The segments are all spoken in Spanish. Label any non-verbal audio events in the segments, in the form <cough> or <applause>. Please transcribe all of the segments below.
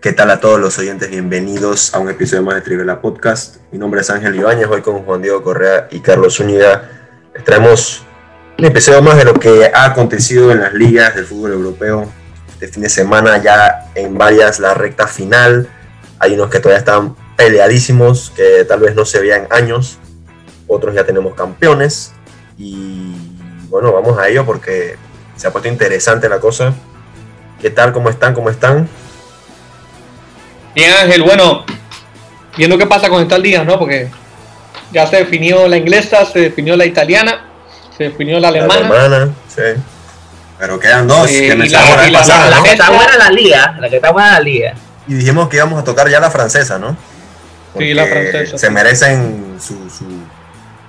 ¿Qué tal a todos los oyentes? Bienvenidos a un episodio más de Trivela Podcast. Mi nombre es Ángel Ibáñez, hoy con Juan Diego Correa y Carlos Zúñiga. Les traemos un más de lo que ha acontecido en las ligas del fútbol europeo. Este fin de semana ya en varias la recta final. Hay unos que todavía están peleadísimos, que tal vez no se vean años. Otros ya tenemos campeones. Y bueno, vamos a ello porque se ha puesto interesante la cosa. ¿Qué tal? ¿Cómo están? ¿Cómo están? Bien, Ángel, bueno, viendo qué pasa con estas ligas, ¿no? Porque ya se definió la inglesa, se definió la italiana, se definió la alemana. La alemana, sí. Pero quedan dos. Eh, que me la- la- pasando, la- ¿no? La que está buena es la liga, la que está buena es la liga. Y dijimos que íbamos a tocar ya la francesa, ¿no? Sí, la Porque francesa, Se sí. merecen su- su-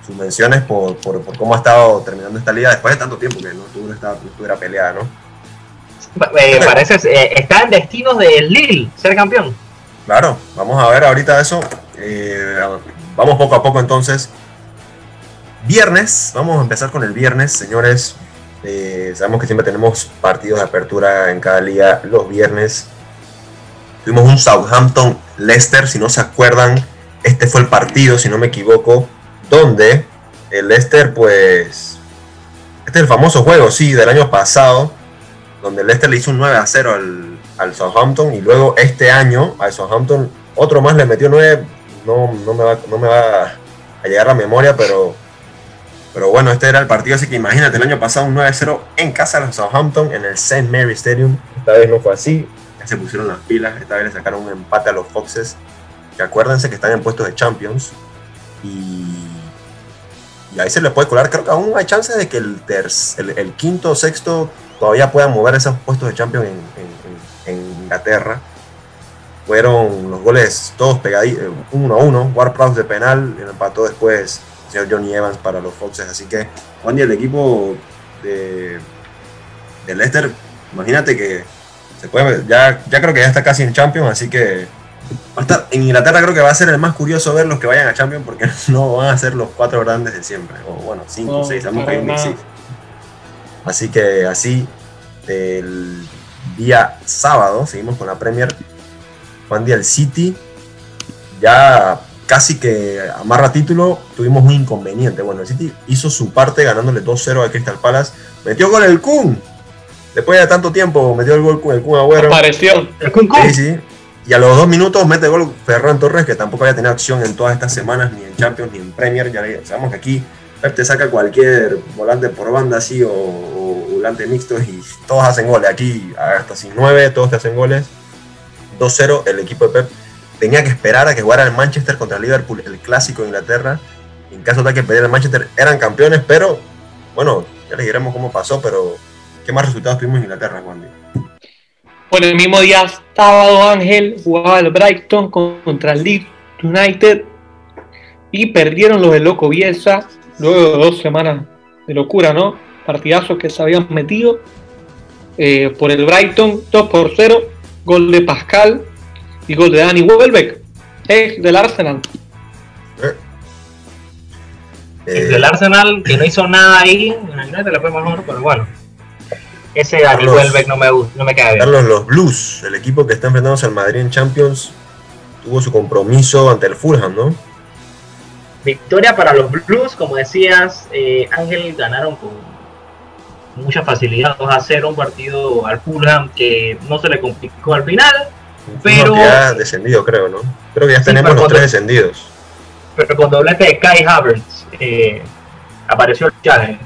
sus menciones por, por, por cómo ha estado terminando esta liga después de tanto tiempo que no estuvo, esta- no estuviera peleada, ¿no? Eh, parece, eh, está en destinos de Lille ser campeón. Claro, vamos a ver ahorita eso. Eh, vamos poco a poco entonces. Viernes, vamos a empezar con el viernes, señores. Eh, sabemos que siempre tenemos partidos de apertura en cada liga los viernes. Tuvimos un Southampton Leicester, si no se acuerdan, este fue el partido, si no me equivoco, donde el Leicester, pues, este es el famoso juego, sí, del año pasado, donde el Leicester le hizo un 9 a 0 al, al Southampton y luego este año al Southampton otro más le metió 9, no, no, me, va, no me va a llegar la memoria, pero, pero bueno, este era el partido, así que imagínate, el año pasado un 9 a 0 en casa del Southampton en el St. Mary Stadium, esta vez no fue así, ya se pusieron las pilas, esta vez le sacaron un empate a los Foxes, que acuérdense que están en puestos de Champions y y ahí se le puede colar. Creo que aún hay chances de que el, terc- el, el quinto o sexto todavía puedan mover esos puestos de Champions en, en- Inglaterra. Fueron los goles todos pegaditos, uno a uno. Ward Prowse de penal, y empató después el señor Johnny Evans para los Foxes. Así que, Juan, y el equipo de, de Leicester, imagínate que se puede, ya, ya creo que ya está casi en Champions, así que Va a estar, en Inglaterra creo que va a ser el más curioso ver los que vayan a Champions porque <laughs> no van a ser los cuatro grandes de siempre. O bueno, cinco o No, seis, nada. Six. Así que así, el día sábado, seguimos con la Premier. Juan Día el City, ya casi que amarra título, tuvimos un inconveniente. Bueno, el City hizo su parte ganándole 2-0 a Crystal Palace. Metió gol el Kun. Después de tanto tiempo, metió el gol con el Kun Agüero. Apareció. El Kun Kun. Sí, sí. Y a los dos minutos mete gol Ferran Torres, que tampoco había tenido acción en todas estas semanas, ni en Champions, ni en Premier. Ya le- sabemos que aquí Pep te saca cualquier volante por banda así o, volante mixto y todos hacen goles. Aquí hasta sin nueve, todos te hacen goles. 2-0 el equipo de Pep. Tenía que esperar a que jugara el Manchester contra el Liverpool, el clásico de Inglaterra. En caso de que perdiera el Manchester, eran campeones, pero bueno, ya les diremos cómo pasó, pero ¿qué más resultados tuvimos en Inglaterra, Juan? Por el mismo día, sábado, Ángel jugaba el Brighton contra el Leeds United y perdieron los de Loco Bielsa luego de dos semanas de locura, ¿no? Partidazos que se habían metido eh, por el Brighton, 2 por 0, gol de Pascal y gol de Danny Welbeck, ex del Arsenal. Eh, El del Arsenal, que no hizo nada ahí, en el le fue mejor, pero bueno. Ese Dani Carlos. Welbeck no me gusta, no me cae bien. Carlos, los Blues, el equipo que está enfrentándose al Madrid en Champions, tuvo su compromiso ante el Fulham, ¿no? Victoria para los Blues, como decías, eh, Ángel ganaron con mucha facilidad 2 a 0 un partido al Fulham que no se le complicó al final, Pero- ya descendido, creo, ¿no? Creo que ya Sí, tenemos los tres descendidos. pero con doblete de Kai Havertz eh, apareció el challenge.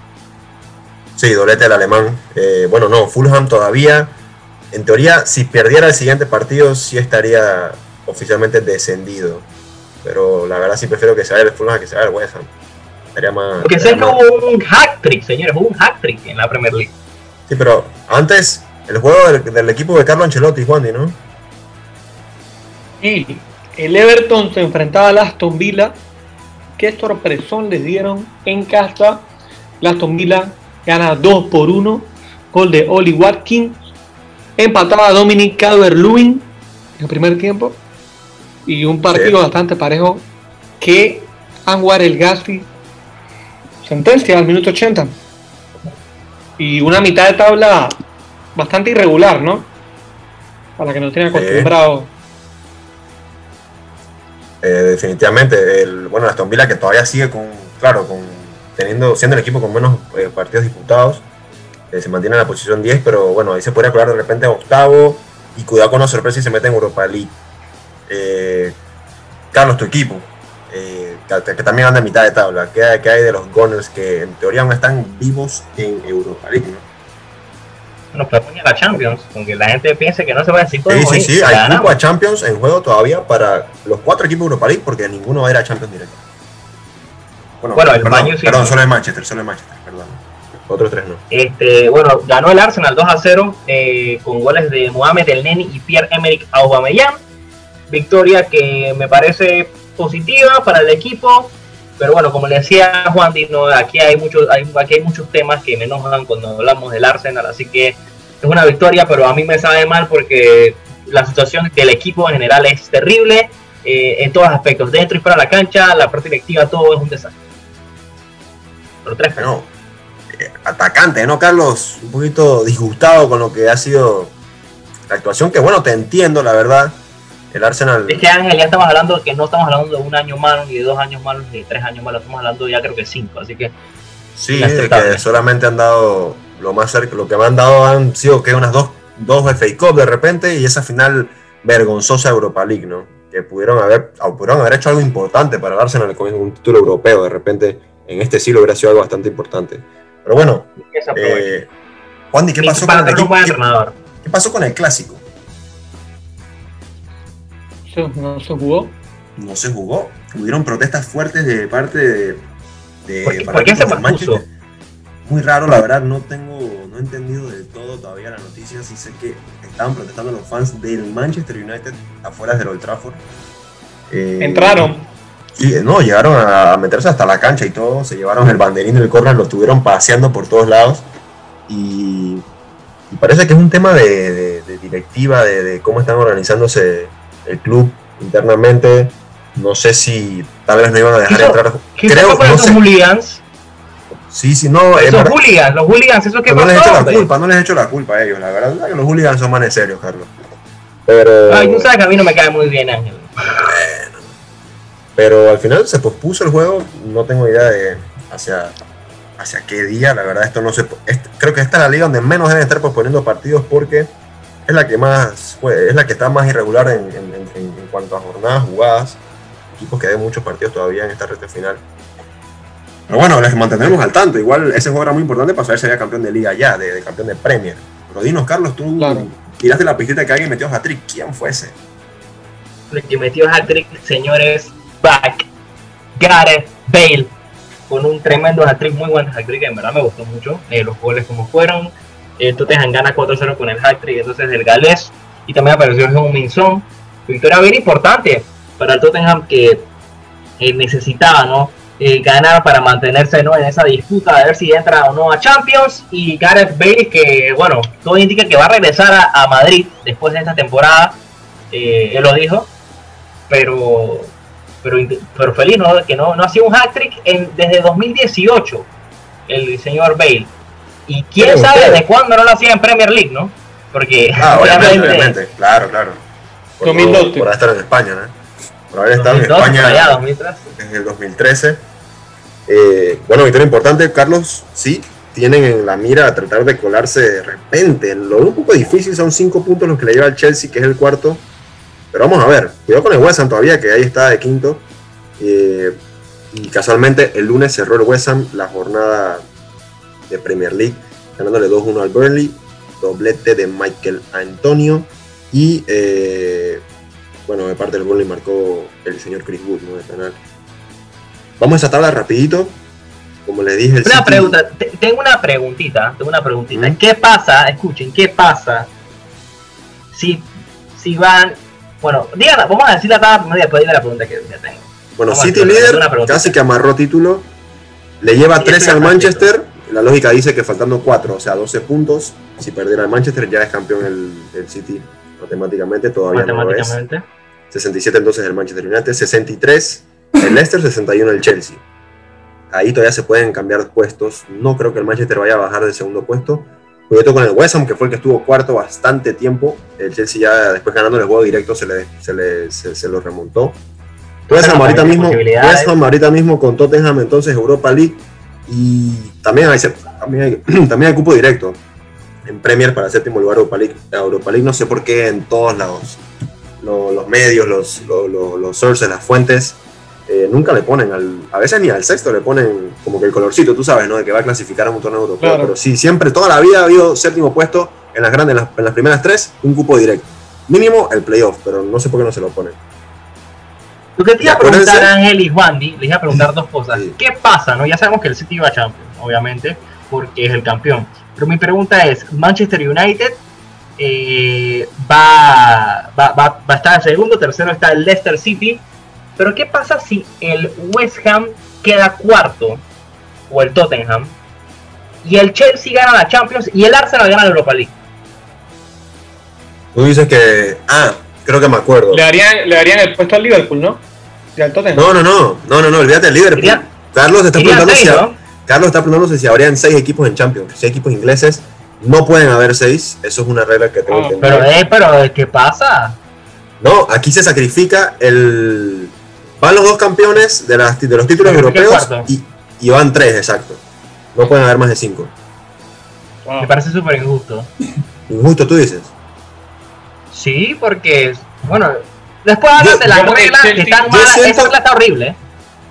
Sí, doblete del alemán. Eh, bueno, no, Fulham todavía, en teoría, si perdiera el siguiente partido, sí estaría oficialmente descendido. Pero la verdad sí prefiero que se vaya el Fulham a que se vaya el West Ham. Estaría más... Porque que más- hubo un hack trick, señores, hubo un hack trick en la Premier League. Sí, pero antes, el juego del, del equipo de Carlo Ancelotti, Juan, ¿no? Y el Everton se enfrentaba al Aston Villa. Qué sorpresón les dieron en casa. El Aston Villa gana 2 por 1. Gol de Oli Watkins. Empataba Dominic Calvert-Lewin en el primer tiempo. Y un partido Sí. bastante parejo que Anwar El Gassi sentencia al minuto 80. Y una mitad de tabla bastante irregular, ¿no? Para que nos tienen Sí. acostumbrados eh, definitivamente. El, bueno, Aston Villa que todavía sigue con, claro, con teniendo, siendo el equipo con menos eh, partidos disputados, eh, se mantiene en la posición 10, pero bueno, ahí se podría colar de repente a octavo y cuidado con la sorpresa y se mete en Europa League. Carlos, tu equipo, que, también anda a mitad de tabla, ¿qué, ¿qué, hay de los Gunners que en teoría aún están vivos en Europa League? ¿no? nos a la Champions, aunque la gente piense que no se va a decir Sí, sí, sí, hay grupo a Champions en juego todavía para los cuatro equipos de Europa League porque ninguno va a ir a Champions directo. Bueno, bueno el perdón, sí, perdón, solo el Manchester, solo el Manchester, perdón. Otros tres no. Este, bueno, ganó el Arsenal 2 a 0 eh, con goles de Mohamed El Neni y Pierre-Emerick Aubameyang. Victoria que me parece positiva para el equipo, pero bueno, como le decía Juan Dino, aquí hay muchos, aquí hay muchos temas que me enojan cuando hablamos del Arsenal, así que es una victoria, pero a mí me sabe mal porque la situación del equipo en general es terrible eh, en todos aspectos, dentro y fuera de la cancha, la parte directiva, todo es un desastre. Pero tres no, eh, atacante, ¿no, Carlos? Un poquito disgustado con lo que ha sido la actuación, que bueno, te entiendo, la verdad el Arsenal. Es que Ángel, ya estamos hablando que no estamos hablando de un año malo, ni de dos años malos, ni de tres años malos, estamos hablando ya creo que cinco, así que. Sí, de que solamente han dado lo más cerca, lo que me han dado han sido que unas dos, dos FA Cup de repente y esa final vergonzosa Europa League, ¿no? Que pudieron haber, pudieron haber hecho algo importante para el Arsenal con un título europeo, de repente en este siglo hubiera sido algo bastante importante. Pero bueno, eh, Juan, ¿qué pasó, con el, ¿qué pasó con el clásico? No se jugó. No se jugó. Hubieron protestas fuertes de parte de. de ¿Por, qué, se Manchester. Muy raro, la verdad, no tengo, no he entendido del todo todavía la noticia. Sí sé que estaban protestando los fans del Manchester United afuera del Old Trafford. Eh, Entraron. Y no, llegaron a meterse hasta la cancha y todo. Se llevaron el banderín del corner, lo estuvieron paseando por todos lados. Y, parece que es un tema de, directiva, de, de, cómo están organizándose el club internamente. No sé si tal vez no iban a dejar entrar. Creo que no sé. hooligans. Sí, sí, no. Esos hooligans, los hooligans, eso que no les he hecho la culpa, no les he hecho la culpa a ellos. La verdad es que los hooligans son más en serio, Carlos. Pero. Ay, tú sabes que a mí no me cae muy bien, Ángel. Bueno. Pero al final se pospuso el juego. No tengo idea de hacia, hacia qué día. La verdad, esto no se. creo que esta es la liga donde menos deben estar posponiendo partidos porque es la que más es la que está más irregular en, cuanto a jornadas jugadas. Equipos que hay muchos partidos todavía en esta recta final. Pero bueno, les mantendremos al tanto. Igual ese juego era muy importante para saber si había campeón de liga ya, de, campeón de Premier. Pero dinos, Carlos, tú tiraste la pistita que alguien metió hat-trick. ¿Quién fue ese? El que metió hat-trick, señores, back. Gareth Bale. Con un tremendo hat-trick, muy buen hat-trick, en verdad me gustó mucho. Eh, los goles como fueron el Tottenham gana 4-0 con el hat-trick entonces el galés y también apareció un Minson. Victoria bien importante para el Tottenham que eh, necesitaba ¿no? Eh, ganar para mantenerse ¿no? en esa disputa de ver si entra o no a Champions. Y Gareth Bale, que bueno, todo indica que va a regresar a, Madrid después de esta temporada. Eh, él lo dijo. Pero, pero, pero feliz ¿no? que no, no ha sido un hat-trick desde 2018 el señor Bale. Y quién sabe de cuándo no lo hacía en Premier League, ¿no? Porque ah, obviamente, <laughs> claro, claro. Por, por, estar en España, ¿no? Por haber estado en España 2013. desde el 2013. Eh, bueno, victoria importante, Carlos, sí, tienen en la mira a tratar de colarse de repente. Lo un poco difícil son cinco puntos los que le lleva al Chelsea, que es el cuarto. Pero vamos a ver, cuidado con el West Ham todavía, que ahí está de quinto. Eh, y casualmente el lunes cerró el West Ham la jornada de Premier League, ganándole 2-1 al Burnley, doblete de Michael Antonio y eh, bueno, de parte del Burnley marcó el señor Chris Wood, ¿no? De penal. Vamos a esa tabla rapidito. Como les dije, el una pregunta, tengo una preguntita, tengo una preguntita. ¿Mm? ¿Qué pasa? Escuchen, ¿qué pasa si, si van, bueno, díganla, vamos a decir la tabla después de la pregunta que ya tengo. Bueno, City líder, casi que amarró título, le lleva 13 al Manchester la lógica dice que faltando 4, o sea, 12 puntos, si perdiera el Manchester ya es campeón el, City matemáticamente, todavía no es. 67 entonces el Manchester United, 63 el Leicester, 61 el Chelsea. Ahí todavía se pueden cambiar puestos. No creo que el Manchester vaya a bajar del segundo puesto. Cuidado con el West Ham, que fue el que estuvo cuarto bastante tiempo. El Chelsea ya después ganando el juego directo se, le, se, le, se, lo remontó. West Ham ahorita mismo. West Ham ahorita mismo con Tottenham entonces Europa League y también hay, también hay, <clears throat> también hay cupo directo en Premier para séptimo lugar Europa League. Europa League no sé por qué en todos lados los, los medios, los, los, los, los sources, las fuentes eh, nunca le ponen al, a veces ni al sexto le ponen como que el colorcito, tú sabes, ¿no? De que va a clasificar a un torneo europeo. Claro. Pero sí, siempre, toda la vida ha habido séptimo puesto en las grandes, en las, en las primeras tres, un cupo directo. Mínimo el playoff, pero no sé por qué no se lo ponen. Lo que te iba a preguntar, Ángel y Wandy, les iba a preguntar dos cosas. Sí. ¿Qué pasa? no Ya sabemos que el City va a Champions, obviamente, porque es el campeón. Pero mi pregunta es, ¿Manchester United eh, va, va, va, va a estar en segundo? Tercero está el Leicester City. Pero ¿qué pasa si el West Ham queda cuarto? O el Tottenham. Y el Chelsea gana la Champions y el Arsenal gana la Europa League. Tú dices que. Ah, creo que me acuerdo. Le darían, le darían el puesto al Liverpool, ¿no? Y al Tottenham. No, no, no, no, no, no, olvídate del Liverpool. Iría- Carlos te está preguntando seis, si, ¿no? Carlos está preguntándose si habrían seis equipos en Champions. Seis equipos ingleses. No pueden haber seis. Eso es una regla que tengo Ah, que Pero, entender. eh, pero ¿qué pasa? No, aquí se sacrifica el. Van los dos campeones de, las, de los títulos europeos y, y van tres, exacto. No pueden haber más de cinco. Ah. Me parece súper injusto. Injusto, tú dices. Sí, porque, bueno, después hablan de las reglas que están malas. siento- Esa regla está horrible.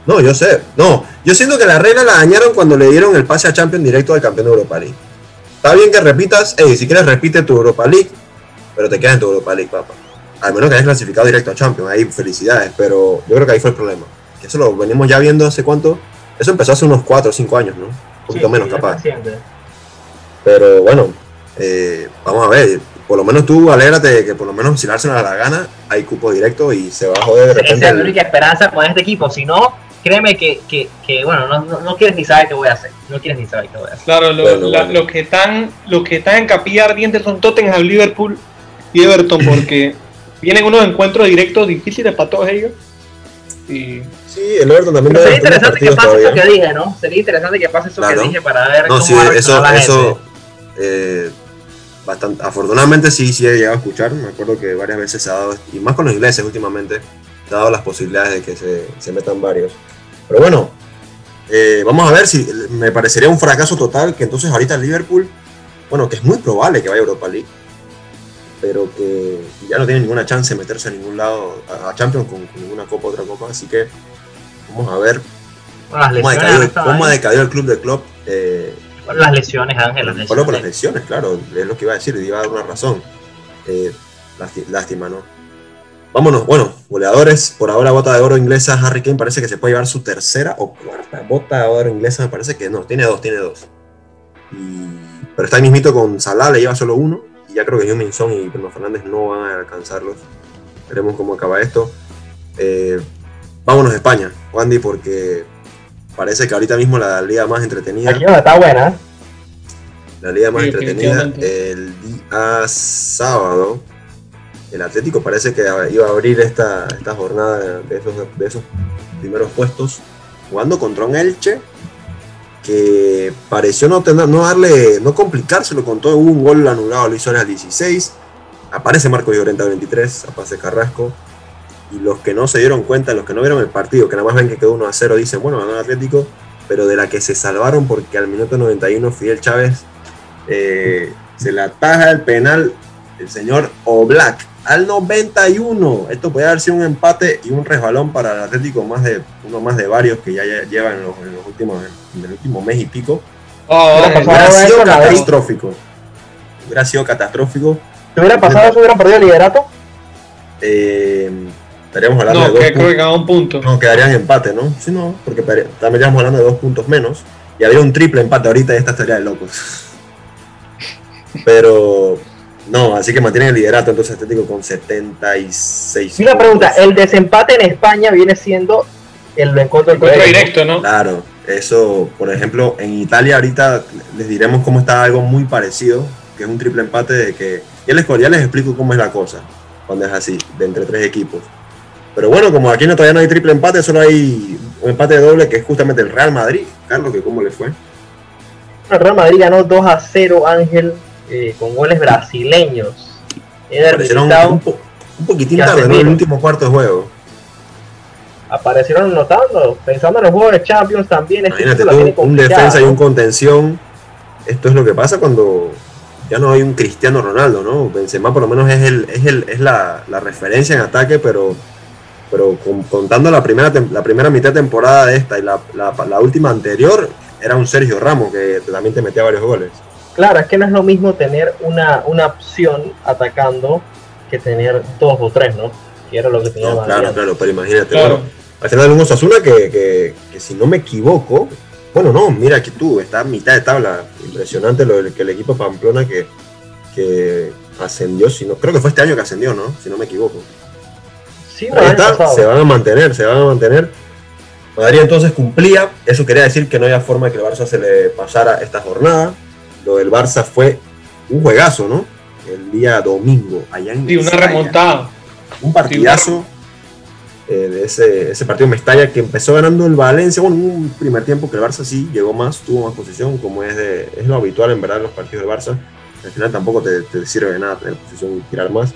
No, yo sé. No, yo siento que la regla la dañaron cuando le dieron el pase a Champions directo al campeón de Europa League. Está bien que repitas, hey, si quieres repite tu Europa League, pero te quedas en tu Europa League, papá. Al menos que hayas clasificado directo a Champions, ahí felicidades, pero yo creo que ahí fue el problema. Que eso lo venimos ya viendo hace cuánto. Eso empezó hace unos 4 o 5 años, ¿no? Un poquito Sí, menos sí, es capaz. Pero bueno, eh, vamos a ver. Por lo menos tú alégrate de que por lo menos si el Arsenal la gana, hay cupo directo y se va a joder de Esa repente. es el- la única esperanza con este equipo. Si no, créeme que, que, que bueno, no, no, no quieres ni saber qué voy a hacer. No quieres ni saber qué voy a hacer. Claro, lo- Bueno, la- bueno. los que están, los que están en capilla ardiente son Tottenham, Liverpool y Everton, <clears throat> porque vienen unos encuentros directos difíciles para todos ellos. Y Sí, el Everton también Pero sería interesante que pase eso todavía. que dije, ¿no? Sería interesante que pase eso Claro. que dije para ver No, cómo sí, va a eso, la eso gente. eh, bastante, afortunadamente sí, sí he llegado a escuchar, me acuerdo que varias veces se ha dado, y más con los ingleses últimamente, se ha dado las posibilidades de que se, se metan varios. Pero bueno, eh, vamos a ver si me parecería un fracaso total que entonces ahorita Liverpool, bueno, que es muy probable que vaya a Europa League, pero que ya no tiene ninguna chance de meterse a ningún lado, a, Champions con, con ninguna copa, otra copa, así que vamos a ver Bueno, cómo ha lesiones, decaído, cómo ha el club de club. Eh, las lesiones, Ángel, las por las lesiones. claro, es lo que iba a decir, iba a dar una razón. Eh, lástima, ¿no? Vámonos, bueno, goleadores, por ahora bota de oro inglesa, Harry Kane parece que se puede llevar su tercera o cuarta bota de oro inglesa, me parece que no, tiene dos, tiene dos. Y- pero está ahí mismito con Salah, le lleva solo uno, y ya creo que Heung-Min Son y Bruno Fernández no van a alcanzarlos. Veremos cómo acaba esto. Eh, vámonos a España, Wandy, porque parece que ahorita mismo la liga más entretenida Aquí está buena. ¿eh? la liga más Sí, entretenida el día sábado. El Atlético parece que iba a abrir esta, esta jornada de esos, de esos primeros puestos jugando contra un Elche que pareció no tener, no darle, no complicárselo con todo. Hubo un gol anulado a Luis Suárez al 16. Aparece Marco Llorente al 23, aparece Carrasco. Y los que no se dieron cuenta, los que no vieron el partido, que nada más ven que quedó 1 a 0, dicen, bueno, ganó el Atlético, pero de la que se salvaron porque al minuto 91 Fidel Chávez eh, se le ataja el penal el señor Oblak al 91. Esto puede haber sido un empate y un resbalón para el Atlético, más de uno más de varios que ya lle- llevan en los, en los últimos en el último mes y pico. Hubiera vale. pasado Hubiera eso sido catastrófico. Hubiera sido catastrófico. Si hubiera pasado eso, hubieran perdido el liderato. Eh, estaríamos hablando no, de dos que creo puntos. que quedaba un punto. No, quedarían empate, ¿no? Sí, no, porque también estamos hablando de dos puntos menos. Y había un triple empate ahorita y esta estaría de locos. Pero no, así que mantienen el liderato entonces Atlético con 76. Y una pregunta, el desempate en España viene siendo el encuentro colegio. directo, ¿no? Claro, eso, por ejemplo, en Italia ahorita les diremos cómo está algo muy parecido, que es un triple empate de que... Ya les, ya les explico cómo es la cosa, cuando es así, de entre tres equipos. Pero bueno, como aquí no, todavía no hay triple empate, solo hay un empate doble que es justamente el Real Madrid. Carlos, que cómo le fue. El Real Madrid ganó 2 a 0, Ángel, eh, con goles brasileños. Eder un, Militao. un po- un poquitín tarde, ¿no? El último cuarto de juego. aparecieron notando, pensando en los juegos de Champions también. este Imagínate tú, un defensa y un contención. Esto es lo que pasa cuando ya no hay un Cristiano Ronaldo, ¿no? Benzema por lo menos es el, es el, es la, la referencia en ataque, pero, pero con- contando la primera, la primera mitad de temporada de esta y la, la, la última anterior, era un Sergio Ramos que también te metía varios goles. Claro, es que no es lo mismo tener una, una opción atacando que tener dos o tres, ¿no? Que era lo que tenía No, claro, claro, pero imagínate, Claro. bueno, al final un Osasuna que, que, que si no me equivoco, bueno, no, mira que tú, está a mitad de tabla, impresionante lo del que el equipo Pamplona que, que ascendió, si no, creo que fue este año que ascendió, ¿no? Si no me equivoco. Sí, Ahí está, se van a mantener, se van a mantener. Madrid entonces cumplía, eso quería decir que no había forma de que el Barça se le pasara esta jornada. Lo del Barça fue un juegazo, ¿no? El día domingo, allá en Sí, una Mestalla remontada. un partidazo eh, de ese, ese partido Mestalla que empezó ganando el Valencia. Bueno, un primer tiempo que el Barça sí llegó más, tuvo más posición, como es, de, es lo habitual en verdad en los partidos del Barça. Al final tampoco te, te sirve de nada tener posición y tirar más.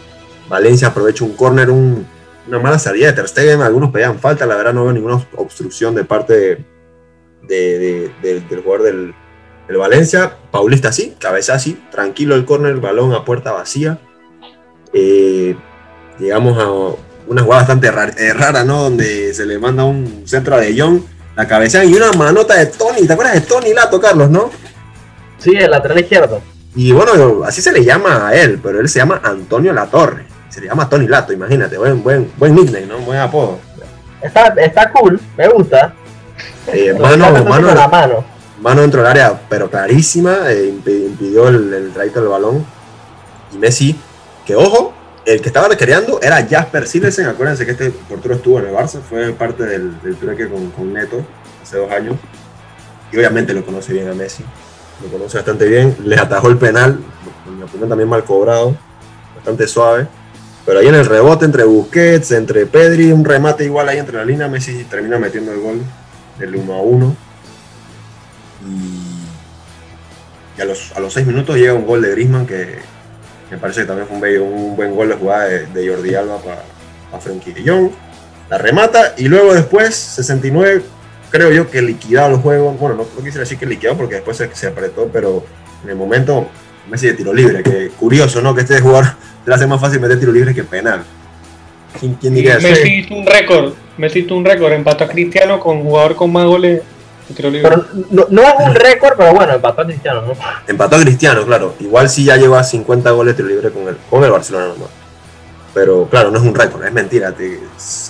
Valencia aprovecha un córner, un- una mala salida de Ter Stegen. Algunos pedían falta, la verdad no veo ninguna obstrucción de parte de, de- de- de- del jugador del, del Valencia. Paulista sí, cabeza así, tranquilo el córner, balón a puerta vacía. Eh, llegamos a una jugada bastante eh, rara, ¿no? Donde se le manda un centro a De Jong, la cabeza y una manota de Tony. ¿Te acuerdas de Tony Lato, Carlos, no? Sí, el lateral izquierdo. Y bueno, así se le llama a él, pero él se llama Antonio Latorre. Se le llama Tony Lato, imagínate, buen, buen, buen nickname, ¿no? Buen apodo. Está, está cool, me gusta. Eh, <laughs> mano, con la mano, mano. dentro del área, pero clarísima, eh, impi- impidió el, trayecto del balón. Y Messi, que ojo, el que estaba recreando era Jasper Silesen. Acuérdense que este portero estuvo en el Barça, fue parte del, del trueque con, con Neto hace dos años. Y obviamente lo conoce bien a Messi, lo conoce bastante bien. Le atajó el penal, en mi opinión también mal cobrado, bastante suave. Pero ahí en el rebote entre Busquets, entre Pedri, un remate igual ahí entre la línea, Messi termina metiendo el gol del 1 a 1. Y, y a, los, a los 6 minutos llega un gol de Griezmann que me parece que también fue un, bello- un buen gol de jugada de, de Jordi Alba para Frenkie de Jong. La remata y luego después, 69, creo yo que liquidado el juego. Bueno, no, no quisiera decir que liquidado porque después se, se apretó, pero en el momento Messi de tiro libre. Que curioso, ¿no? Que este jugador <laughs> le hace más fácil meter tiro libre que penal. ¿Quién, quién diría eso? Messi hizo un récord. Messi hizo un récord. Empató a Cristiano con jugador con más goles. Pero no, no es un récord, pero bueno, empató a Cristiano, ¿no? Empató a Cristiano, claro. Igual sí ya llegó a 50 goles de tiro libre con el, con el Barcelona nomás. Pero claro, no es un récord, es mentira. Te-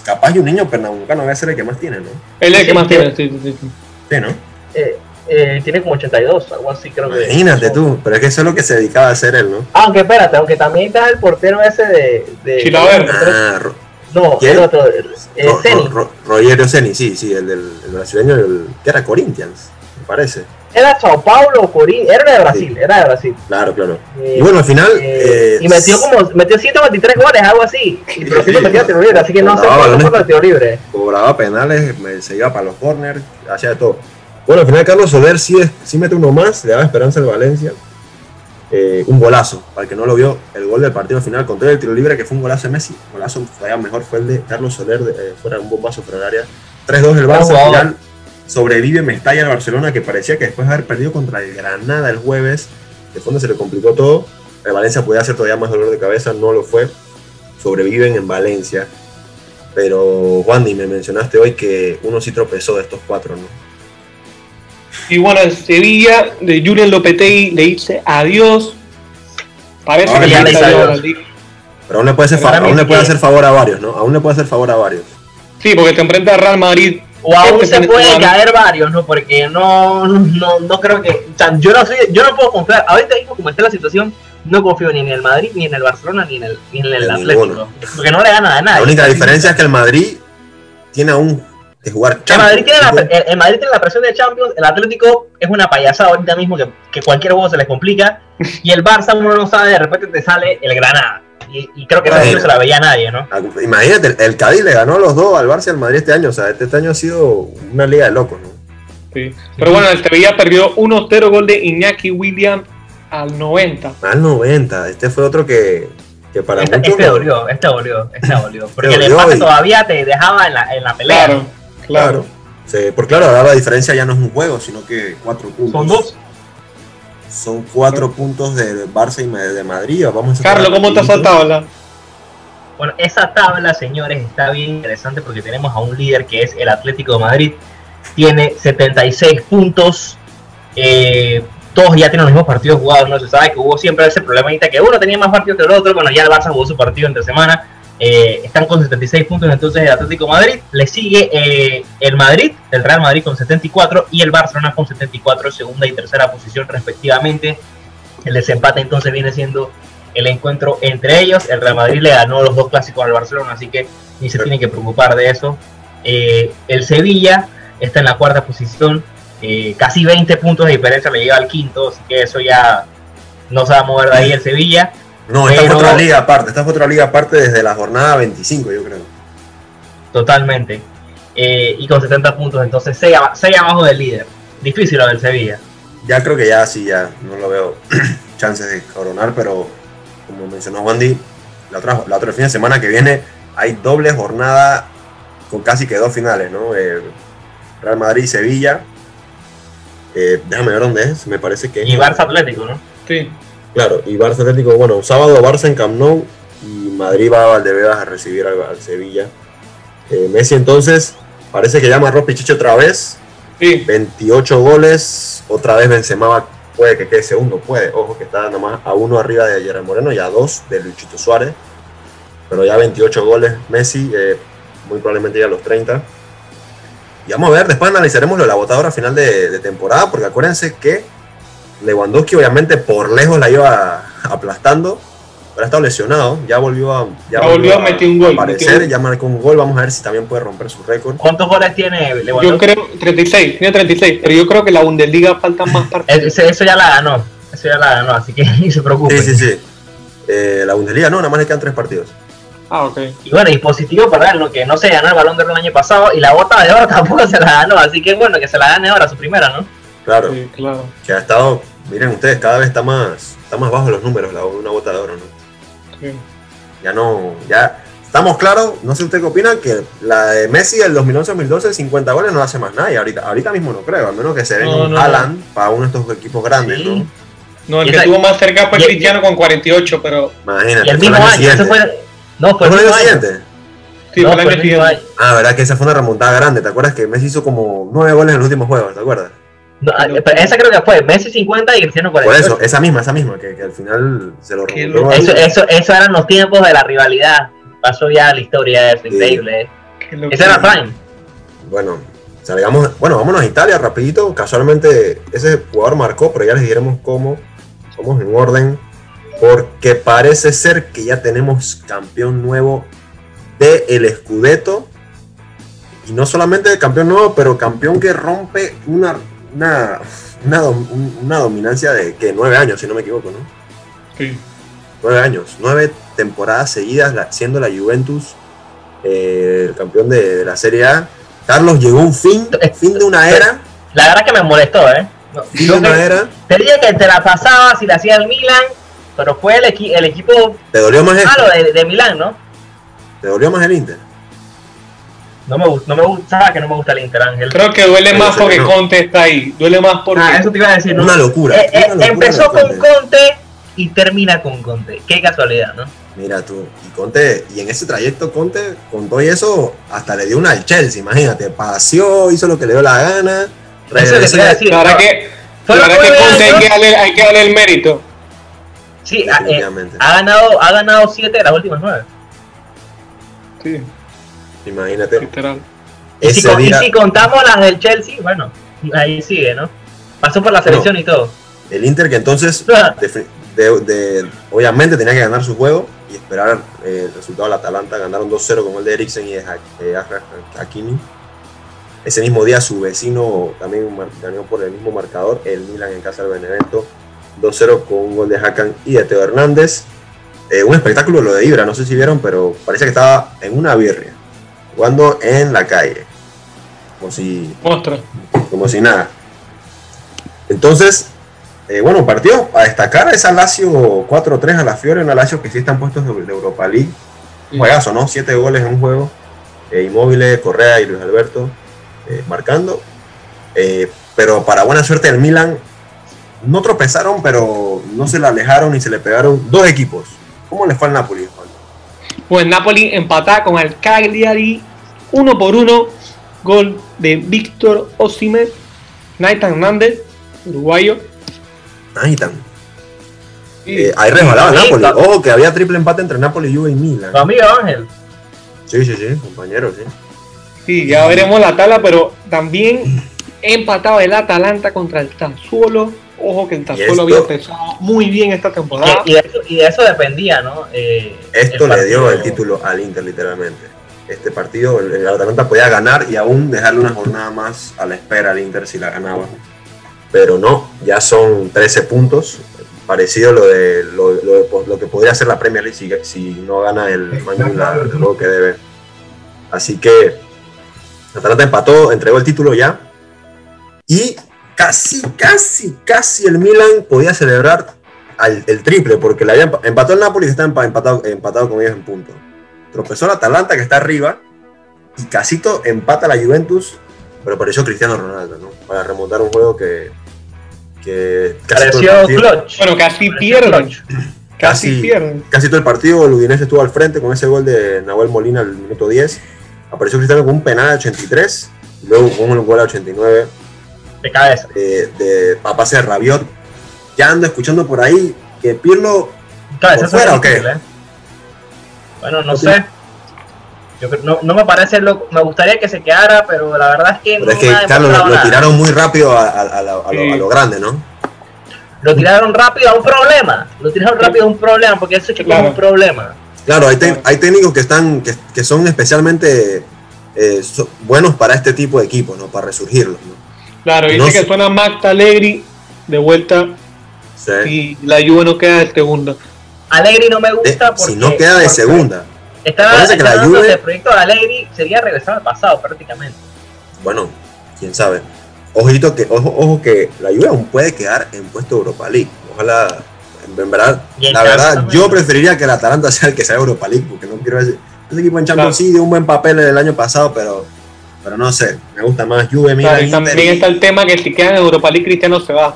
capaz que un niño pernambucano va a ser el que más tiene, ¿no? Él es el que más tiene. Sí, sí, sí. Sí, ¿no? Eh, eh, tiene como 82, algo así creo que. Imagínate tú, pero es que eso es lo que se dedicaba a hacer él, ¿no? Aunque espérate, aunque también está el portero ese de. de Chilaver. Ah, No, ¿Quién? el otro. Eh, Ro- Ceni. Ro- Ro- Rogerio Ceni, sí, sí, el del el brasileño, el, que era Corinthians, me parece. Era Sao Paulo o Corín. Era de Brasil, era de Brasil. Claro, claro. Eh, Y bueno, al final. eh, y metió como metió 123 goles, algo así. Y pero Sí, metía tiro libre, así que no sé fue de tiro libre. cobraba penales, se iba para los corners, hacía de todo. Bueno, al final Carlos Soler sí, sí mete uno más, le daba esperanza al Valencia. Eh, un golazo, para el que no lo vio, el gol del partido final contra el tiro libre, que fue un golazo de Messi. golazo todavía mejor fue el de Carlos Soler, de, eh, fuera un bombazo fuera del área. 3-2 el Barça, al final sobrevive Mestalla al Barcelona, que parecía que después de haber perdido contra el Granada el jueves, de fondo se le complicó todo. El Valencia podía hacer todavía más dolor de cabeza, no lo fue. Sobreviven en Valencia. Pero, Wandy, me mencionaste hoy que uno sí tropezó de estos cuatro, ¿no? Y bueno, el Sevilla de Julian Lopetegui le dice adiós. Parece Ahora que le dice adiós. adiós. Pero aún le puede hacer, fa- aún le puede favor a varios, ¿no? Aún le puede hacer favor a varios. Sí, porque te enfrenta a Real Madrid. O aún Este se fin de pueden semana. caer varios, ¿no? Porque no, no, no creo que. O sea, yo no soy, yo no puedo confiar. Ahorita mismo como está la situación, no confío ni en el Madrid, ni en el Barcelona, ni en el, ni en el En Atlético. ninguno. Porque no le gana a nadie. La única diferencia es que el Madrid tiene aún que jugar El Madrid, tiene la, Champions. el, el Madrid tiene la presión de Champions, el Atlético es una payasada ahorita mismo que, que cualquier juego se les complica. <laughs> Y el Barça uno no sabe, de repente te sale el Granada. Y, y creo que no se la veía nadie, ¿no? Ah, Imagínate, el- el Cádiz le ganó a los dos al Barça y al Madrid este año. O sea, este, este año ha sido una liga de locos, ¿no? Sí. Pero bueno, el Sevilla perdió 1-0 gol de Iñaki William al 90. Al 90. Este fue otro que, que para Este, muchos... este dolió, este dolió, este dolió. <laughs> Porque el dolió empate y- todavía te dejaba en la, en la pelea. Claro, claro. Sí, porque claro, ahora la diferencia ya no es un juego, sino que cuatro puntos. Son dos. Son cuatro puntos de Barça y de Madrid. Vamos a Carlos, ¿cómo está esa tabla? Bueno, esa tabla, señores, está bien interesante porque tenemos a un líder que es el Atlético de Madrid. Tiene 76 puntos. Eh, todos ya tienen los mismos partidos jugados. No se sabe que hubo siempre ese problemita que uno tenía más partidos que el otro. Bueno, ya el Barça jugó su partido entre semana. Eh, están con 76 puntos entonces el Atlético de Madrid. Le sigue eh, el Madrid, el Real Madrid con 74 y el Barcelona con 74, segunda y tercera posición respectivamente. El desempate entonces viene siendo el encuentro entre ellos. El Real Madrid le ganó los dos clásicos al Barcelona, así que ni se tiene que preocupar de eso. Eh, el Sevilla está en la cuarta posición, casi 20 puntos de diferencia le llega al quinto, así que eso ya no se va a mover de ahí el Sevilla. No, esta Pero- fue otra liga aparte. Esta fue otra liga aparte desde la jornada 25, yo creo. Totalmente. Eh, y con 70 puntos, entonces 6, abajo del líder. Difícil lo del Sevilla. Ya creo que ya sí, ya no lo veo <clears throat> chances de coronar, pero como mencionó Wandy, la otra, la otra fin de semana que viene hay doble jornada con casi que dos finales, ¿no? Eh, Real Madrid y Sevilla. Eh, déjame ver dónde es, me parece que es. Y Barça Atlético, ¿no? Sí. Claro, y Barça Atlético, bueno, sábado Barça en Camp Nou y Madrid va a Valdebebas a recibir al, al Sevilla. Eh, Messi entonces parece que llama a Pichichi otra vez, Sí. 28 goles, otra vez Benzema puede que quede segundo, puede, ojo que está nomás a uno arriba de Gerard Moreno y a dos de Luchito Suárez, pero ya 28 goles Messi, eh, muy probablemente ya a los 30. Y vamos a ver, después analizaremos lo de la votadora final de, de temporada, porque acuérdense que Lewandowski obviamente por lejos la iba aplastando, pero ha estado lesionado, ya volvió a, Ya volvió a meter un gol, aparecer, metió ya marcó un gol, vamos a ver si también puede romper su récord. ¿Cuántos goles tiene Yo Lewandowski? creo 36, tiene 36, pero yo creo que la Bundesliga faltan más <laughs> partidos. Eso ya la ganó. Eso ya la ganó, así que <laughs> ni se preocupe. Sí, sí, sí. Eh, la Bundesliga no, nada más le quedan tres partidos. Ah, ok. Y bueno, y positivo para él, ¿no? que no se ganó el balón de oro el año pasado y la bota de oro <laughs> tampoco se la ganó, así que bueno, que se la gane ahora, su primera, ¿no? Claro, Sí, claro. que ha estado, miren ustedes, cada vez está más, está más bajo los números la, una bota de oro, ¿no? Sí. Ya no, ya estamos claros, no sé usted qué opina, que la de Messi del 2011-2012, 50 goles no hace más nada, y ahorita, ahorita mismo no creo, al menos que se venga No, un no, Haaland para uno de estos equipos grandes, Sí. ¿no? No, el Y que esa- tuvo más cerca fue y- Cristiano con 48, pero Imagínate. Y el mismo año, siguiente. ese fue... No, fue ¿Fue el año siguiente? sí, No, fue el fue año siguiente. Ah, verdad que esa fue una remontada grande, ¿te acuerdas que Messi hizo como nueve goles en los últimos juegos, ¿te acuerdas? No, ah, pero esa creo que fue Messi 50 y Cristiano Por 48. eso, esa misma, esa misma, que, que al final se lo. Eso, eso, eso eran los tiempos de la rivalidad. Pasó ya la historia, es Sí. increíble. Ese era Prime. Bueno, salgamos, bueno, vámonos a Italia rapidito. Casualmente ese jugador marcó, pero ya les diremos cómo. Vamos en orden. Porque parece ser que ya tenemos campeón nuevo de el Scudetto. Y no solamente campeón nuevo, pero campeón que rompe una, una, una, una dominancia de que nueve años, si no me equivoco, ¿no? Sí. Nueve años, nueve temporadas seguidas siendo la Juventus eh, el campeón de, de la Serie A. Carlos llegó un fin, fin de una era, La verdad que me molestó, ¿eh? No, fin de una que- era. te dije que te la pasaba si la hacía el Milan, pero fue el, equi- el equipo ¿Te dolió más malo de, de Milán, ¿no? ¿Te dolió más el Inter? No me, no me gusta, que no me gusta el Inter Ángel. Creo que duele más porque no. Conte está ahí. Duele más porque. Ah, eso te iba a decir, ¿no? Una locura. Eh, eh, una locura empezó con Conte. Conte y termina con Conte. Qué casualidad, ¿no? Mira tú, y Conte, y en ese trayecto Conte, con todo y eso, hasta le dio una al Chelsea, imagínate, paseó, hizo lo que le dio la gana, Eso es lo que te iba a regresó, decir. La verdad no. que, la Fueron verdad que Conte hay que, darle, hay que darle el mérito. Sí, ha, eh, ha ganado, ha ganado siete de las últimas nueve. Sí, imagínate, literal. Y si, ese con- y día, si contamos las del Chelsea, bueno, ahí sigue, ¿no? Pasó por la selección y todo. el Inter que entonces, <laughs> de, de- de- obviamente tenía que ganar su juego y esperar eh, el resultado del Atalanta, ganaron 2-0 con el de Eriksen y de Hakimi. Ese mismo día su vecino también ganó por el mismo marcador, el Milan en casa del Benevento, 2-0 con un gol de Hakan y de Teo Hernández. Eh, un espectáculo lo de Ibra, no sé si vieron, pero parece que estaba en una birria, jugando en la calle, como si Monstruo. como si nada. Entonces, Eh, bueno, partido a destacar es a Lazio 4-3 a la Fiore, una Lazio que sí están puestos de, de Europa League. Un juegazo, ¿no? Siete goles en un juego. Eh, Inmóviles, Correa y Luis Alberto eh, marcando. Pero para buena suerte del Milan, no tropezaron, pero no se le alejaron ni se le pegaron dos equipos. ¿Cómo le fue al Napoli, Juan? Pues Napoli empataba con el Cagliari uno por uno. Gol de Víctor Osimhen, Nathan Hernández, uruguayo. Nathan. Y- Eh, ahí resbalaba Napoli. Ojo, que había triple empate entre Napoli, Juve y Milan. Tu amigo Ángel. Sí, sí, sí, compañero, sí. Sí, ya veremos la tabla, pero también empataba el Atalanta contra el Sassuolo. Ojo que el esto- había empezado muy bien esta temporada. Y, y de eso, y de eso dependía, ¿no? Eh, Esto le dio el título al Inter, literalmente. Este partido, el, el Atalanta podía ganar y aún dejarle una jornada más a la espera al Inter si la ganaba. Pero no, ya son 13 puntos. Parecido a lo, de, lo, lo que podría ser la Premier League si, si no gana el Man la- el juego que debe. Así que Atalanta empató, entregó el título ya. Y casi, casi, casi el Milan podía celebrar al- el triple, porque le había empa- empató el Napoli que está empa- empatado, empatado con ellos en punto. Tropezó el Atalanta que está arriba y Casito empata a la Juventus, pero apareció Cristiano Ronaldo, ¿no? Para remontar un juego que, que casi todo el Pareció partido- clutch. Bueno, casi pierden. Casi casi- pierden. casi todo el partido el Udinese estuvo al frente con ese gol de Nahuel Molina al minuto 10. Apareció Cristiano con un penal al 83, y luego con un gol al 89 De cabeza. de, de de Rabiot. Ya ando escuchando por ahí que Pirlo Cabeza ¿Por fuera o qué? difícil, ¿eh? Bueno, no sé. Yo creo- no, no me parece lo, me gustaría que se quedara, pero la verdad es que Pero no es que, Carlos, lo, tiraron muy rápido a, a- a la- a lo, Sí. a lo grande, ¿no? Lo tiraron rápido a un problema. Lo tiraron rápido a un problema, porque ese chico Claro. es un problema. Claro, hay, te- hay técnicos que están que, que son especialmente eh, so- buenos para este tipo de equipos, ¿no? Para resurgirlos, ¿no? Claro, dice No que sé. suena Max Allegri de vuelta Sí. y la Juve no queda de segunda. Alegri no me gusta porque si no queda de segunda. Estaba, Parece que la Juve- del proyecto de Alegri sería regresar al pasado prácticamente. Bueno, quién sabe. Ojito que, ojo, ojo que la Juve aún puede quedar en puesto Europa League. Ojalá, en, verdad, la verdad, también. yo preferiría que el Atalanta <laughs> sea el que sea Europa League, porque no quiero ese, ese equipo en Champions Claro. sí dio un buen papel el año pasado, pero, pero no sé, me gusta más Juve, Milan, Claro, también está el tema que si quedan en Europa League, Cristiano se va.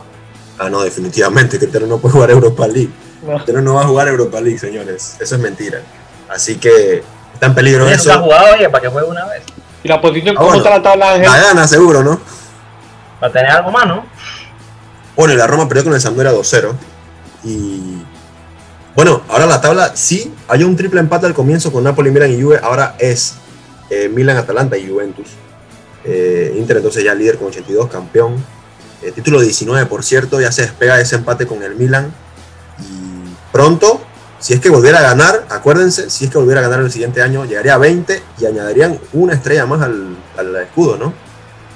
Ah, no, definitivamente, Cristiano no puede jugar Europa League. No. Cristiano no va a jugar Europa League, señores. Eso es mentira. Así que está en peligro nunca ha eso. jugado, oye, para que juegue una vez. Y la posición, Ah, ¿cómo bueno. está la tabla, Ángel? La gana, seguro, ¿no? Para tener algo más, ¿no? Bueno, la Roma perdió con el Sampdoria 2-0. Y bueno, ahora la tabla sí, hay un triple empate al comienzo con Napoli, Milan y Juve. Ahora es eh, Milan, Atalanta y Juventus. Eh, Inter entonces ya líder con 82, campeón. Eh, título 19, por cierto, ya se despega de ese empate con el Milan. Pronto, si es que volviera a ganar, acuérdense, si es que volviera a ganar el siguiente año, llegaría a 20 y añadirían una estrella más al, al escudo, ¿no?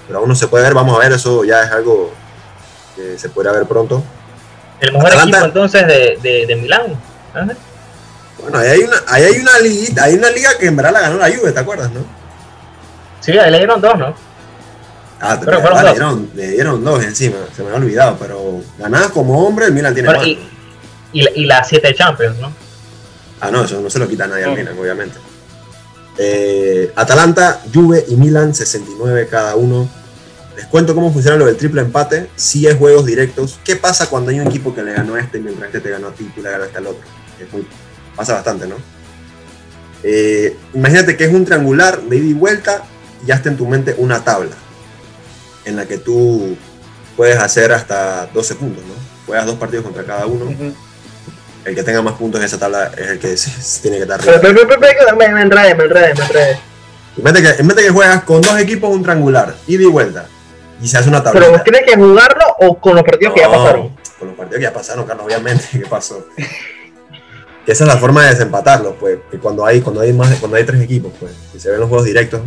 Pero aún no se puede ver, vamos a ver, eso ya es algo que se podrá ver pronto. El mejor Atalanta. equipo entonces de, de, de Milán. ¿Ah? Bueno, ahí hay una, ahí hay una liguita, hay una liga que en verdad la ganó la Juve, ¿te acuerdas, no? Sí, ahí le dieron dos, ¿no? Ah, Pero fueron verdad, le, dieron, le dieron dos encima, se me ha olvidado, pero ganadas como hombre, el Milan tiene y, y, la- y las siete Champions, ¿no? Ah, no, eso no se lo quita a nadie al No. Milan, obviamente. Eh, Atalanta, Juve y Milan, 69 cada uno. Les cuento cómo funciona lo del triple empate. Si es juegos directos. ¿Qué pasa cuando hay un equipo que le ganó a este mientras este te ganó a ti y tú le ganaste al otro? Es muy- pasa bastante, ¿no? Eh, imagínate que es un triangular de ida y vuelta y ya está en tu mente una tabla en la que tú puedes hacer hasta 12 puntos, ¿no? Juegas dos partidos contra cada uno. El que tenga más puntos en esa tabla es el que se- se tiene que estar Pero, arriba. pero, pero, pero, me, me enredé, me enredé, me enredé. Imagínate que, imagínate que juegas con dos equipos un triangular, ida y vuelta, y se hace una tablita. Pero tienes que jugarlo o con los partidos que ya pasaron. Con los partidos que ya pasaron, Carlos, obviamente, ¿qué pasó? que esa es la forma de desempatarlos, pues, que cuando hay, cuando hay más, de- cuando hay tres equipos, pues, y se ven los juegos directos,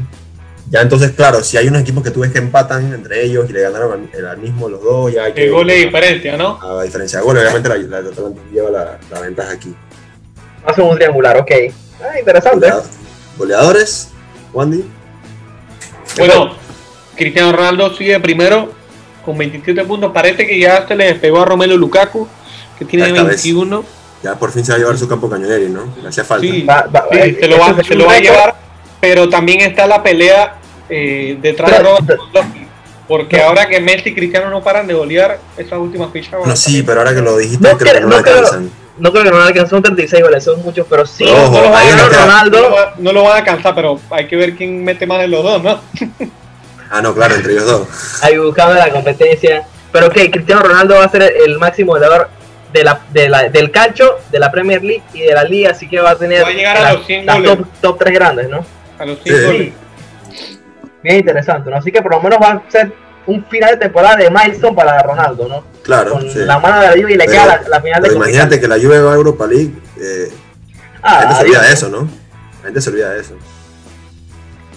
ya entonces, claro, si hay unos equipos que tú ves que empatan entre ellos y le ganaron al, al mismo los dos, ya hay que... El gol de diferencia, ¿no? A diferencia de goles, obviamente la, la, la lleva la, la ventaja aquí. Hace un triangular, ok. Ah, interesante. Golea- Goleadores, Wandy. Bueno, Cristiano Ronaldo sigue primero con 27 puntos. Parece que ya se le despegó a Romelu Lukaku, que tiene Esta vez. 21. Ya por fin se va a llevar su campo cañoneri, ¿no? Le hacía falta. Sí, Va- va- sí, eh, se lo va, es se lo va a llevar, pero también está la pelea eh, detrás de Pero- Robert Lewandowski, Porque ahora que Messi y Cristiano no paran de golear esas últimas fichas. van No, sí, pero ahora que lo dijiste, No creo que creo- no, no creo- alcanzan. No creo que no alcanzó son 36 goles, son muchos, pero sí. Ojo, no, lo van no Ronaldo. no lo va- no lo van a alcanzar, pero hay que ver quién mete más de los dos, ¿no? <laughs> Ah, no, claro, entre ellos dos. ahí buscando la competencia. Pero que Cristiano Ronaldo va a ser el máximo goleador de la, de la, del calcio, de la Premier League y de la liga, así que va a tener Va a llegar a los 100 las goles. top, top 3 grandes, ¿no? A los cinco Sí. Bien interesante, ¿no? Así que por lo menos va a ser un final de temporada de milestone para Ronaldo, ¿no? Claro, Con sí. la mano de la Juve y le Pero- queda la, la final de imagínate que la Juve va a Europa League, eh, la Ah, gente se olvida adiós. de eso, ¿no? La gente se olvida de eso.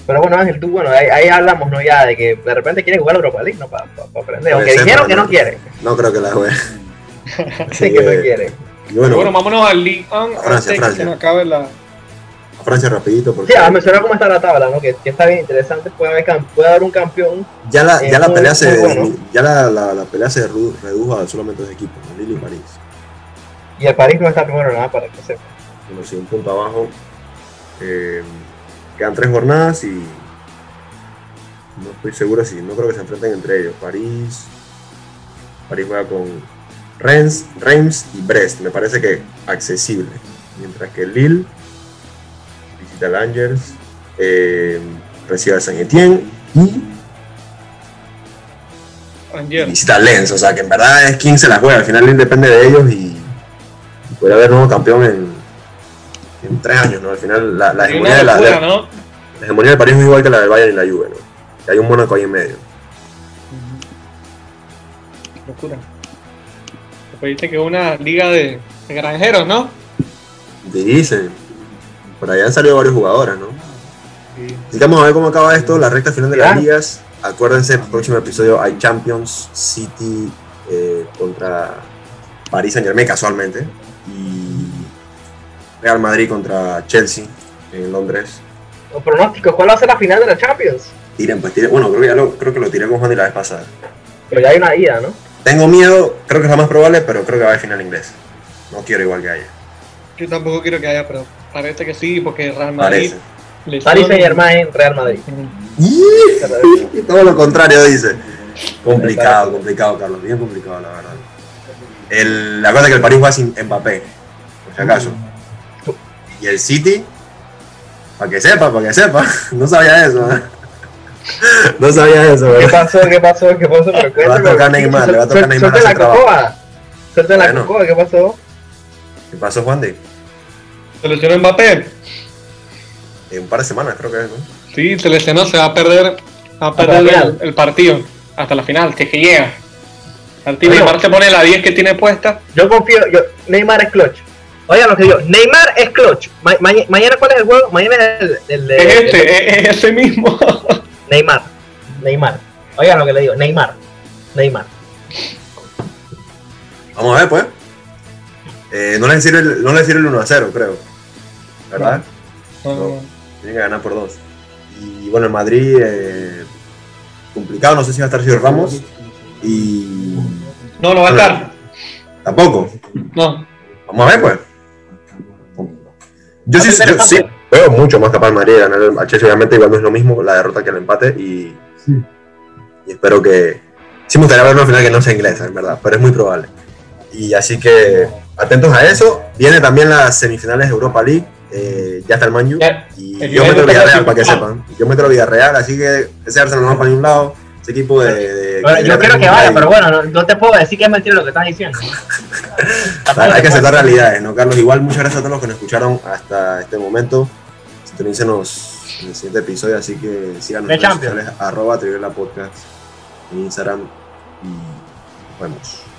Pero bueno, Ángel, tú, bueno, ahí, ahí hablamos, ¿no? Ya de que de repente quiere jugar Europa League, ¿no? Para aprender. Aunque ser, dijeron que no no. quiere. No creo que la juegue. <laughs> Sí que no quiere. Y bueno, Bueno, vámonos al 1 Francia, antes de que Francia. se nos acabe la. A Francia rapidito, porque Sí, a mencionar cómo está la tabla, ¿no? Que, que está bien interesante. Puede haber, cam- puede haber un campeón. ya la, ya la muy- pelea se bueno. ya la, la, la pelea se redu- redujo a solamente dos equipos, ¿no? Lille y París. Y el París no está primero nada para que sepa. Bueno, sí, un punto abajo. Eh, quedan tres jornadas y no estoy seguro si no creo que se enfrenten entre ellos. París, París juega con Reims, Reims y Brest. Me parece que accesible. Mientras que Lille visita al Angers, eh, recibe al Saint Etienne y visita Lens. O sea que en verdad es quien se la juega. Al final depende de ellos y, y puede haber nuevo campeón en, en tres años. ¿no? Al final la, la Y hegemonía de la, de- ¿no? la hegemonía del París es igual que la del Bayern y la Juve, ¿no? Que hay un Mónaco ahí en medio. Locura. Después dice que es una liga de, de granjeros, ¿no? Dicen. Por allá han salido varios jugadores, ¿no? Sí. Así que vamos a ver cómo acaba esto, la recta final de las ligas. Acuérdense, el próximo episodio hay Champions City eh, contra París Saint Germain casualmente. Y Real Madrid contra Chelsea en Londres. Los pronósticos, ¿cuál va a ser la final de la Champions? Tiren, pues tiren. Bueno, creo que, ya lo, creo que lo tiré con Juan y la vez pasada. Pero ya hay una ida, ¿no? Tengo miedo, creo que es lo más probable, pero creo que va a haber final inglés. No quiero igual que haya. Yo tampoco quiero que haya, pero parece que sí, porque Real Madrid. Parece. Saint Germain, Real Madrid. Y <laughs> todo lo contrario dice. Complicado, complicado, Carlos. Bien complicado, la verdad. El, la cosa es que el París juega sin Mbappé, por si acaso. Y el City, para que sepa, para que sepa. <laughs> No sabía eso. ¿eh? No sabía eso, ¿Qué ¿verdad? pasó? ¿Qué pasó? ¿Qué pasó? Pero Le va a tocar Neymar, le va a tocar Neymar Suelta la cocoa. Suelta la cocoa, ¿qué pasó? ¿Qué pasó, Juan de? Se lesionó Mbappé. En un par de semanas, creo que es, ¿no? Sí, se lesionó, se va a perder, va a perder el, partido. Hasta la final, si es que llega. Martín Bueno. Neymar se pone la 10 que tiene puesta. Yo confío, yo, Neymar es clutch. Oigan lo que digo, Neymar es clutch. Ma- ma- mañana, ¿cuál es el juego? Mañana es el, el de Es este, es, es ese mismo. <laughs> Neymar. Neymar. Oigan lo que le digo, Neymar. Neymar. Vamos a ver, pues. Eh, no le sirve el, no le sirve el 1 a 0, creo. ¿Verdad? No. Tienen que ganar por dos. Y bueno, el Madrid, eh, complicado, no sé si va a estar Sergio Ramos. Y No, no va a estar. tampoco. No. Vamos a ver, pues. Yo sí, yo sí veo mucho más capaz Madrid de ganar el Chelsea. Obviamente, igual no es lo mismo la derrota que el empate. Y, y espero que. Sí, me gustaría ver una final que no sea inglesa, en verdad, pero es muy probable. Y así que atentos a eso. Viene también las semifinales de Europa League. Eh, ya está el Manju. Y el yo meto el Villarreal para que sepan. Yo meto el Villarreal, así que ese Arsenal no va para ningún lado. Ese equipo de. de- Bueno, yo quiero que vaya, ahí. pero bueno, no, no te puedo decir que es mentira lo que estás diciendo. Hay <laughs> hay que aceptar realidades, ¿no, Carlos? Igual, muchas gracias a todos los que nos escucharon hasta este momento. Sintonícenos en el siguiente episodio, así que sigan nuestras redes sociales, arroba Podcast en Instagram y nos vemos.